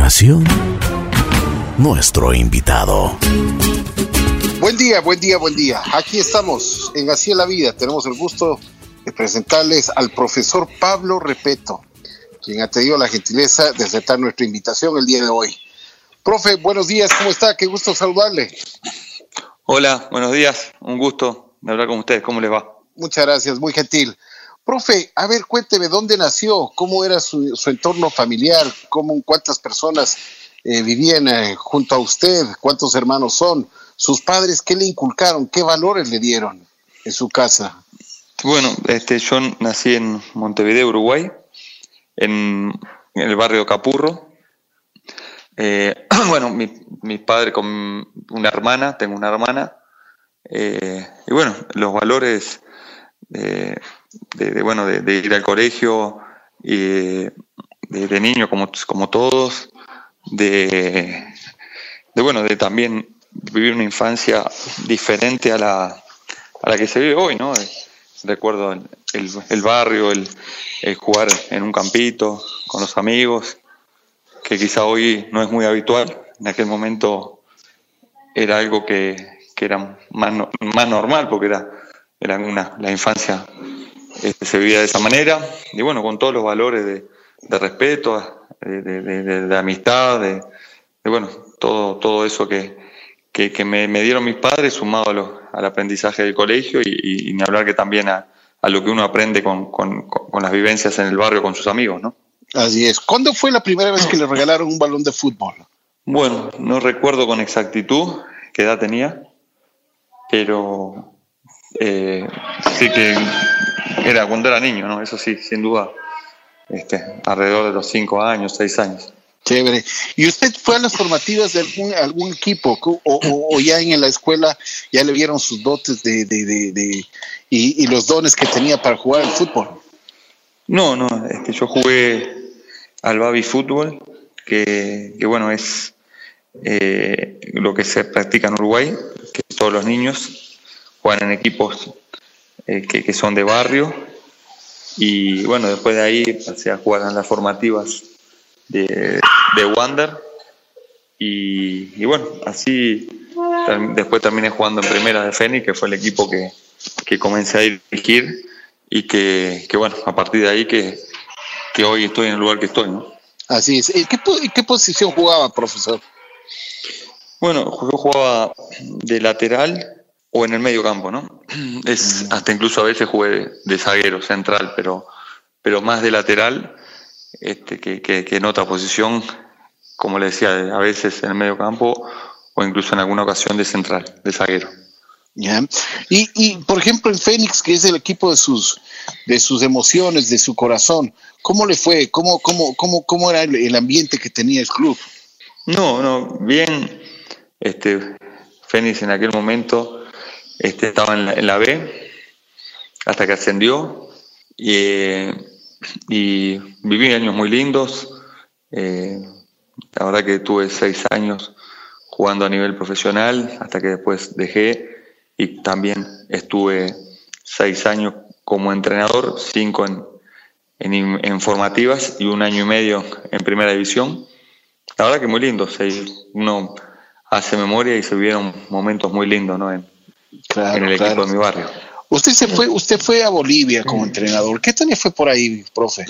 continuación, nuestro invitado. Buen día, buen día, buen día. Aquí estamos en Así es la Vida. Tenemos el gusto de presentarles al profesor Pablo Repeto, quien ha tenido la gentileza de aceptar nuestra invitación el día de hoy. Profe, buenos días, ¿cómo está? Qué gusto saludarle. Hola, buenos días, un gusto de hablar con ustedes, ¿cómo les va? Muchas gracias, muy gentil. Profe, a ver, cuénteme dónde nació, cómo era su, entorno familiar, cómo, cuántas personas eh, vivían eh, junto a usted, cuántos hermanos son, sus padres, qué le inculcaron, qué valores le dieron en su casa. Bueno, este, yo nací en Montevideo, Uruguay, en, el barrio Capurro. Eh, bueno, mi, mi, padre con una hermana, tengo una hermana, y bueno, los valores de, bueno, de, ir al colegio, y de, niño como, como todos, de, bueno, de también vivir una infancia diferente a la, a la que se vive hoy, ¿no? Recuerdo el, el, barrio, el, jugar en un campito con los amigos, que quizá hoy no es muy habitual. En aquel momento era algo que, que era más, más normal porque era, era una, la infancia este, se vivía de esa manera, y bueno, con todos los valores de, respeto, de, amistad, de, bueno, todo, todo eso que, que, me, dieron mis padres sumado al aprendizaje del colegio y, ni hablar que también a, lo que uno aprende con, con, las vivencias en el barrio con sus amigos, ¿no? Así es. ¿Cuándo fue la primera vez que le regalaron un balón de fútbol? Bueno, no recuerdo con exactitud qué edad tenía, pero eh, sí que era cuando era niño, ¿no? Eso sí, sin duda, este, alrededor de los cinco años, seis años. Chévere. ¿Y usted fue a las formativas de algún, algún equipo o, ya en la escuela ya le vieron sus dotes de, de, de, y, los dones que tenía para jugar al fútbol? No, no, este, yo jugué al Babi Fútbol, que, que bueno, es eh, lo que se practica en Uruguay, que todos los niños juegan en equipos eh, que, son de barrio. Y bueno, después de ahí pasé a jugar en las formativas de, de Wander. Y, bueno, así después terminé jugando en primera de Fénix, que fue el equipo que, que comencé a dirigir y que, que, bueno, a partir de ahí que, que hoy estoy en el lugar que estoy, ¿no? Así es. ¿Qué, ¿Qué posición jugaba, profesor? Bueno, yo jugaba de lateral o en el medio campo, ¿no? Es, mm. hasta incluso a veces jugué de zaguero central, pero, pero más de lateral este, que, que, en otra posición, como le decía, a veces en el medio campo o incluso en alguna ocasión de central, de zaguero. ¿Ya? Y, y, por ejemplo, en Fénix, que es el equipo de sus, de sus emociones, de su corazón, ¿cómo le fue? ¿Cómo, cómo, cómo, cómo era el, ambiente que tenía el club? No, no, bien. Este, Fénix en aquel momento este, estaba en la, B hasta que ascendió y, viví años muy lindos. Eh, la verdad que tuve seis años jugando a nivel profesional hasta que después dejé y también estuve seis años como entrenador, cinco en, en, formativas y un año y medio en primera división. La verdad que muy lindo, uno hace memoria y se vivieron momentos muy lindos ¿no? en, en el equipo de mi barrio. Usted se fue, usted fue a Bolivia como entrenador. ¿Qué tal fue por ahí, profe?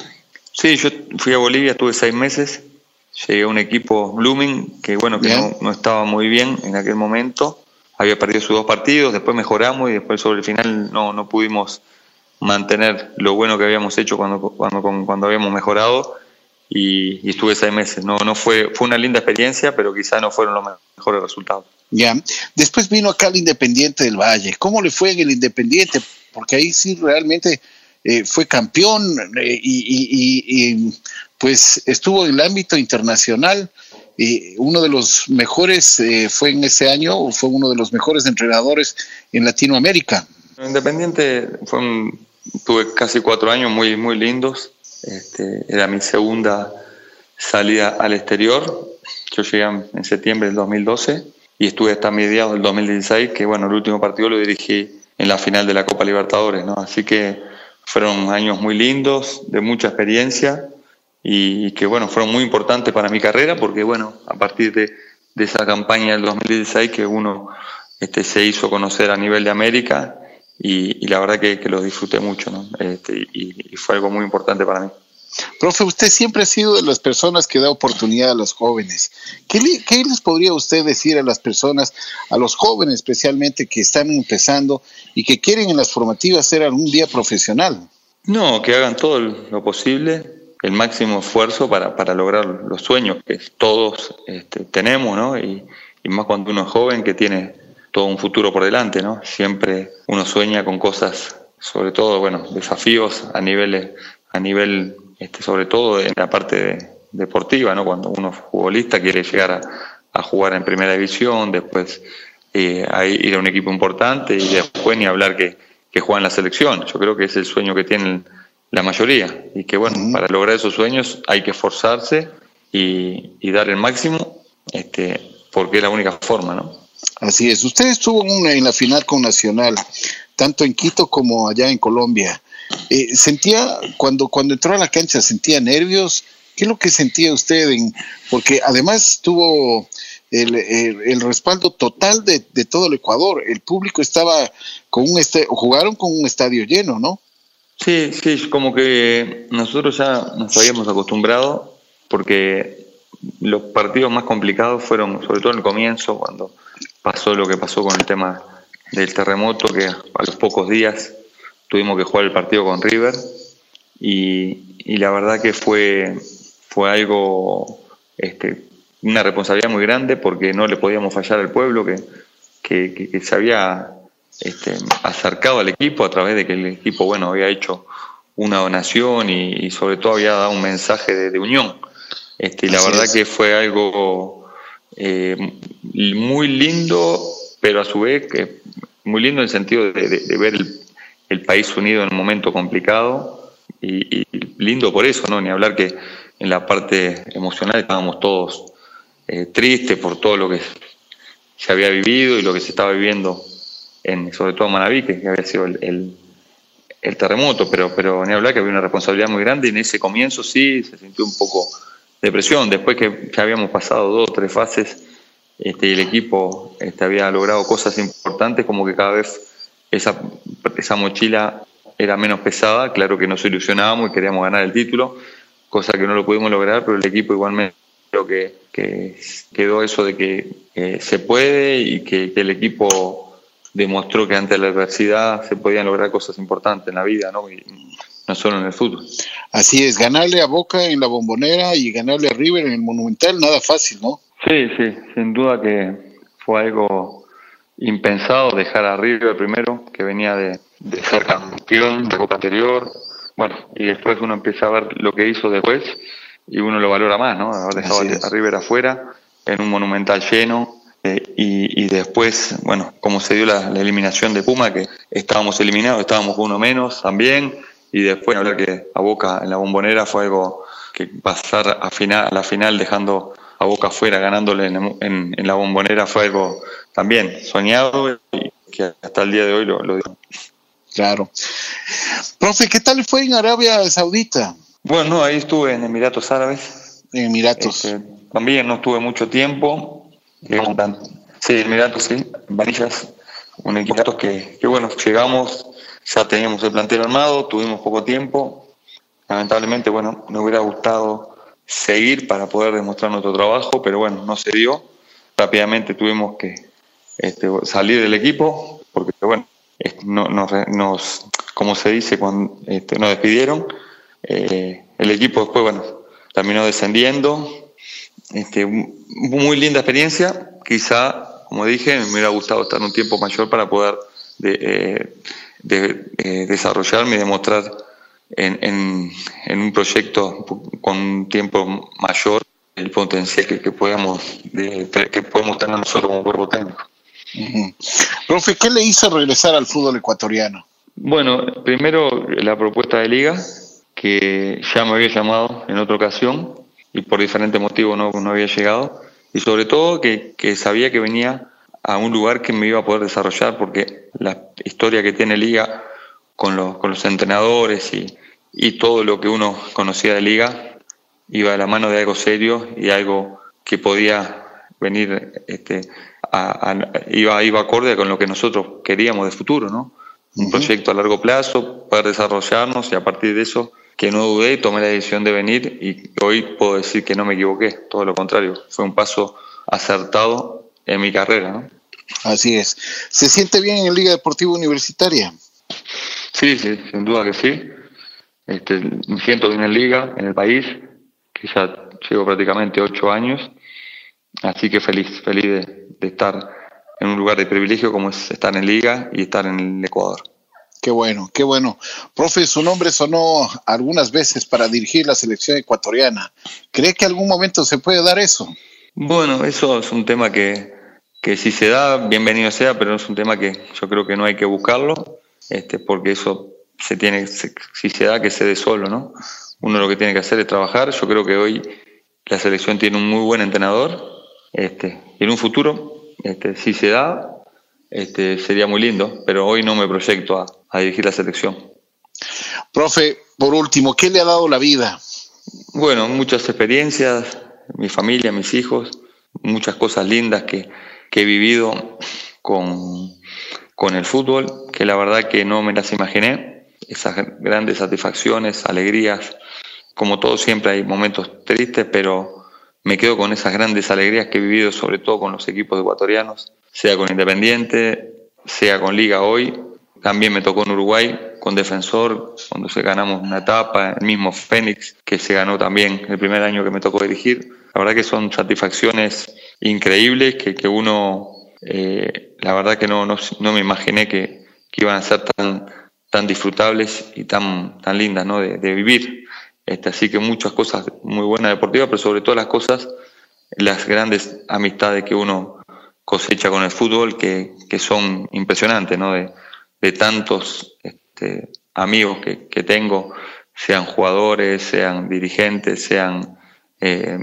Sí, yo fui a Bolivia, estuve seis meses. Llegué a un equipo Blooming que bueno que no, estaba muy bien en aquel momento. Había perdido sus dos partidos, después mejoramos y después sobre el final no, no pudimos mantener lo bueno que habíamos hecho cuando, cuando, cuando habíamos mejorado y, y, estuve seis meses. No, no fue, fue una linda experiencia, pero quizá no fueron los mejores resultados. Ya. Después vino acá el Independiente del Valle. ¿Cómo le fue en el Independiente? Porque ahí sí realmente eh, fue campeón eh, y, pues estuvo en el ámbito internacional. Y uno de los mejores eh, fue en ese año, fue uno de los mejores entrenadores en Latinoamérica. Independiente fue tuve casi cuatro años muy, muy lindos. Este, era mi segunda salida al exterior. Yo llegué en septiembre del 2012 y estuve hasta mediados del 2016, que bueno, el último partido lo dirigí en la final de la Copa Libertadores, ¿no? Así que fueron años muy lindos, de mucha experiencia y que bueno, fueron muy importantes para mi carrera porque bueno, a partir de, esa campaña del 2016 que uno este, se hizo conocer a nivel de América y, la verdad que, lo disfruté mucho ¿no? Este, y, fue algo muy importante para mí. Profe, usted siempre ha sido de las personas que da oportunidad a los jóvenes. ¿Qué, ¿Qué, les podría usted decir a las personas, a los jóvenes especialmente que están empezando y que quieren en las formativas ser algún día profesional? No, que hagan todo lo posible, el máximo esfuerzo para, para lograr los sueños que todos este, tenemos, ¿no? Y, y, más cuando uno es joven que tiene todo un futuro por delante, ¿no? Siempre uno sueña con cosas, sobre todo, bueno, desafíos a niveles, a nivel, este, sobre todo en la parte deportiva, ¿no? Cuando uno es futbolista quiere llegar a, a jugar en primera división, después eh, a ir a un equipo importante y después ni hablar que, que juega en la selección. Yo creo que es el sueño que tienen la mayoría. Y que bueno, para lograr esos sueños hay que esforzarse y, dar el máximo, este, porque es la única forma, ¿no? Así es. Usted estuvo en, la final con Nacional, tanto en Quito como allá en Colombia. Eh, ¿Sentía, cuando, cuando entró a la cancha, sentía nervios? ¿Qué es lo que sentía usted? En, porque además tuvo el, el, respaldo total de, de, todo el Ecuador. El público estaba con un, este, jugaron con un estadio lleno, ¿no? Sí, sí, como que nosotros ya nos habíamos acostumbrado porque los partidos más complicados fueron, sobre todo en el comienzo, cuando pasó lo que pasó con el tema del terremoto, que a los pocos días tuvimos que jugar el partido con River y, la verdad que fue, fue algo, este, una responsabilidad muy grande porque no le podíamos fallar al pueblo que, que, que se había este, acercado al equipo a través de que el equipo bueno había hecho una donación y, sobre todo había dado un mensaje de, unión. Este, y la verdad que fue algo eh, muy lindo, pero a su vez que muy lindo en el sentido de, ver el, país unido en un momento complicado y, lindo por eso, ¿no? Ni hablar que en la parte emocional estábamos todos eh, tristes por todo lo que se había vivido y lo que se estaba viviendo en, sobre todo en Manaví, que había sido el, el, terremoto, pero, pero ni hablar que había una responsabilidad muy grande y en ese comienzo sí se sintió un poco de presión, después que ya habíamos pasado dos o tres fases este, y el equipo este, había logrado cosas importantes, como que cada vez esa, esa mochila era menos pesada, claro que nos ilusionábamos y queríamos ganar el título, cosa que no lo pudimos lograr, pero el equipo igualmente creo que, que quedó eso de que se puede y que, que el equipo demostró que ante la adversidad se podían lograr cosas importantes en la vida, ¿no? Y no solo en el fútbol. Así es, ganarle a Boca en la bombonera y ganarle a River en el Monumental, nada fácil, ¿no? Sí, sí, sin duda que fue algo impensado dejar a River primero, que venía de, ser campeón de Copa anterior, bueno, y después uno empieza a ver lo que hizo después y uno lo valora más, ¿no? Haber dejado a River afuera en un Monumental lleno, eh, y, después, bueno, como se dio la, eliminación de Puma, que estábamos eliminados, estábamos uno menos también, y después hablar que a Boca en la bombonera fue algo que pasar a, final, a la final dejando a Boca afuera, ganándole en, la bombonera, fue algo también soñado y que hasta el día de hoy lo, lo digo. Claro. Profe, ¿qué tal fue en Arabia Saudita? Bueno, ahí estuve en Emiratos Árabes. En Emiratos. Este, también no estuve mucho tiempo, Sí, Emiratos, sí, Vanillas, un equipo que, que, bueno, llegamos, ya teníamos el plantel armado, tuvimos poco tiempo, lamentablemente, bueno, me hubiera gustado seguir para poder demostrar nuestro trabajo, pero bueno, no se dio, rápidamente tuvimos que este, salir del equipo, porque bueno, nos, nos, como se dice, cuando este, nos despidieron, eh, el equipo después, bueno, terminó descendiendo, este, muy linda experiencia. Quizá, como dije, me hubiera gustado estar un tiempo mayor para poder de, eh, eh, desarrollarme y demostrar en, un proyecto con un tiempo mayor el potencial que, que podemos que podemos tener nosotros como cuerpo técnico. Profe, ¿qué le hizo regresar al fútbol ecuatoriano? Bueno, primero la propuesta de liga, que ya me había llamado en otra ocasión, y por diferentes motivos no, no había llegado. Y sobre todo que, que, sabía que venía a un lugar que me iba a poder desarrollar porque la historia que tiene Liga con los, con los entrenadores y, y todo lo que uno conocía de Liga iba de la mano de algo serio y algo que podía venir, este, iba, iba acorde con lo que nosotros queríamos de futuro, ¿no? Un proyecto a largo plazo, poder desarrollarnos y a partir de eso que no dudé y tomé la decisión de venir y hoy puedo decir que no me equivoqué, todo lo contrario, fue un paso acertado en mi carrera, ¿no? Así es. ¿Se siente bien en Liga Deportiva Universitaria? Sí, sí, sin duda que sí. Este, me siento bien en Liga, en el país, que ya llevo prácticamente ocho años, así que feliz, feliz de, estar en un lugar de privilegio como es estar en Liga y estar en el Ecuador. Qué bueno, qué bueno. Profe, su nombre sonó algunas veces para dirigir la selección ecuatoriana. ¿Cree que algún momento se puede dar eso? Bueno, eso es un tema que, que si se da, bienvenido sea, pero es un tema que yo creo que no hay que buscarlo, este, porque eso se tiene, si se da, que se dé solo, ¿no? Uno lo que tiene que hacer es trabajar. Yo creo que hoy la selección tiene un muy buen entrenador, este, y en un futuro, este, si se da, este, sería muy lindo, pero hoy no me proyecto a, a dirigir la selección. Profe, por último, ¿qué le ha dado la vida? Bueno, muchas experiencias, mi familia, mis hijos, muchas cosas lindas que, que he vivido con, con el fútbol, que la verdad que no me las imaginé. Esas grandes satisfacciones, alegrías, como todo siempre hay momentos tristes, pero me quedo con esas grandes alegrías que he vivido, sobre todo con los equipos ecuatorianos, sea con Independiente, sea con Liga hoy. También me tocó en Uruguay con Defensor, cuando se ganamos una etapa, el mismo Fénix, que se ganó también el primer año que me tocó dirigir. La verdad que son satisfacciones increíbles que, que uno, eh, la verdad que no, no, no me imaginé que, que, iban a ser tan, tan disfrutables y tan, tan lindas ¿no? de, de vivir. Este, así que muchas cosas muy buenas deportivas, pero sobre todo las cosas, las grandes amistades que uno cosecha con el fútbol que, que son impresionantes, ¿no? De, de tantos este, amigos que, que, tengo, sean jugadores, sean dirigentes, sean eh,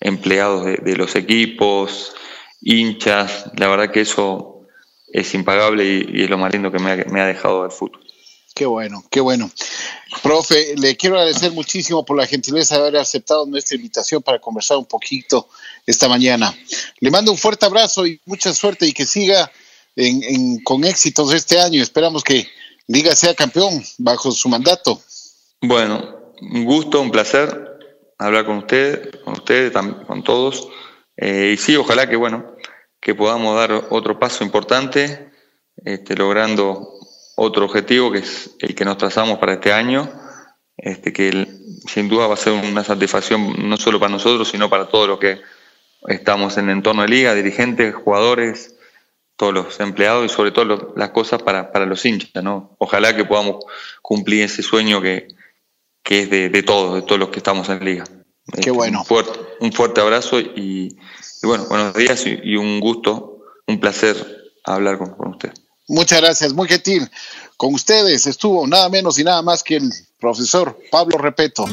empleados de, los equipos, hinchas. La verdad que eso es impagable y, es lo más lindo que me ha, dejado el fútbol. Qué bueno, qué bueno. Profe, le quiero agradecer muchísimo por la gentileza de haber aceptado nuestra invitación para conversar un poquito esta mañana. Le mando un fuerte abrazo y mucha suerte y que siga con éxitos este año. Esperamos que Liga sea campeón bajo su mandato. Bueno, un gusto, un placer hablar con usted, con ustedes, con todos. Eh, y sí, ojalá que bueno, que podamos dar otro paso importante, este, logrando otro objetivo que es el que nos trazamos para este año, este, que sin duda va a ser una satisfacción no solo para nosotros, sino para todos los que estamos en el entorno de liga, dirigentes, jugadores, todos los empleados y sobre todo las cosas para, para los hinchas. ¿no? Ojalá que podamos cumplir ese sueño que, que es de, de todos, de todos los que estamos en liga. Qué este, bueno. Un fuerte, un fuerte abrazo y, y, bueno, buenos días y, y, un gusto, un placer hablar con, con, usted. Muchas gracias, muy gentil. Con ustedes estuvo nada menos y nada más que el profesor Pablo Repeto.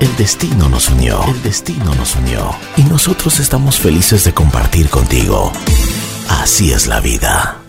El destino nos unió, el destino nos unió y nosotros estamos felices de compartir contigo. Así es la vida.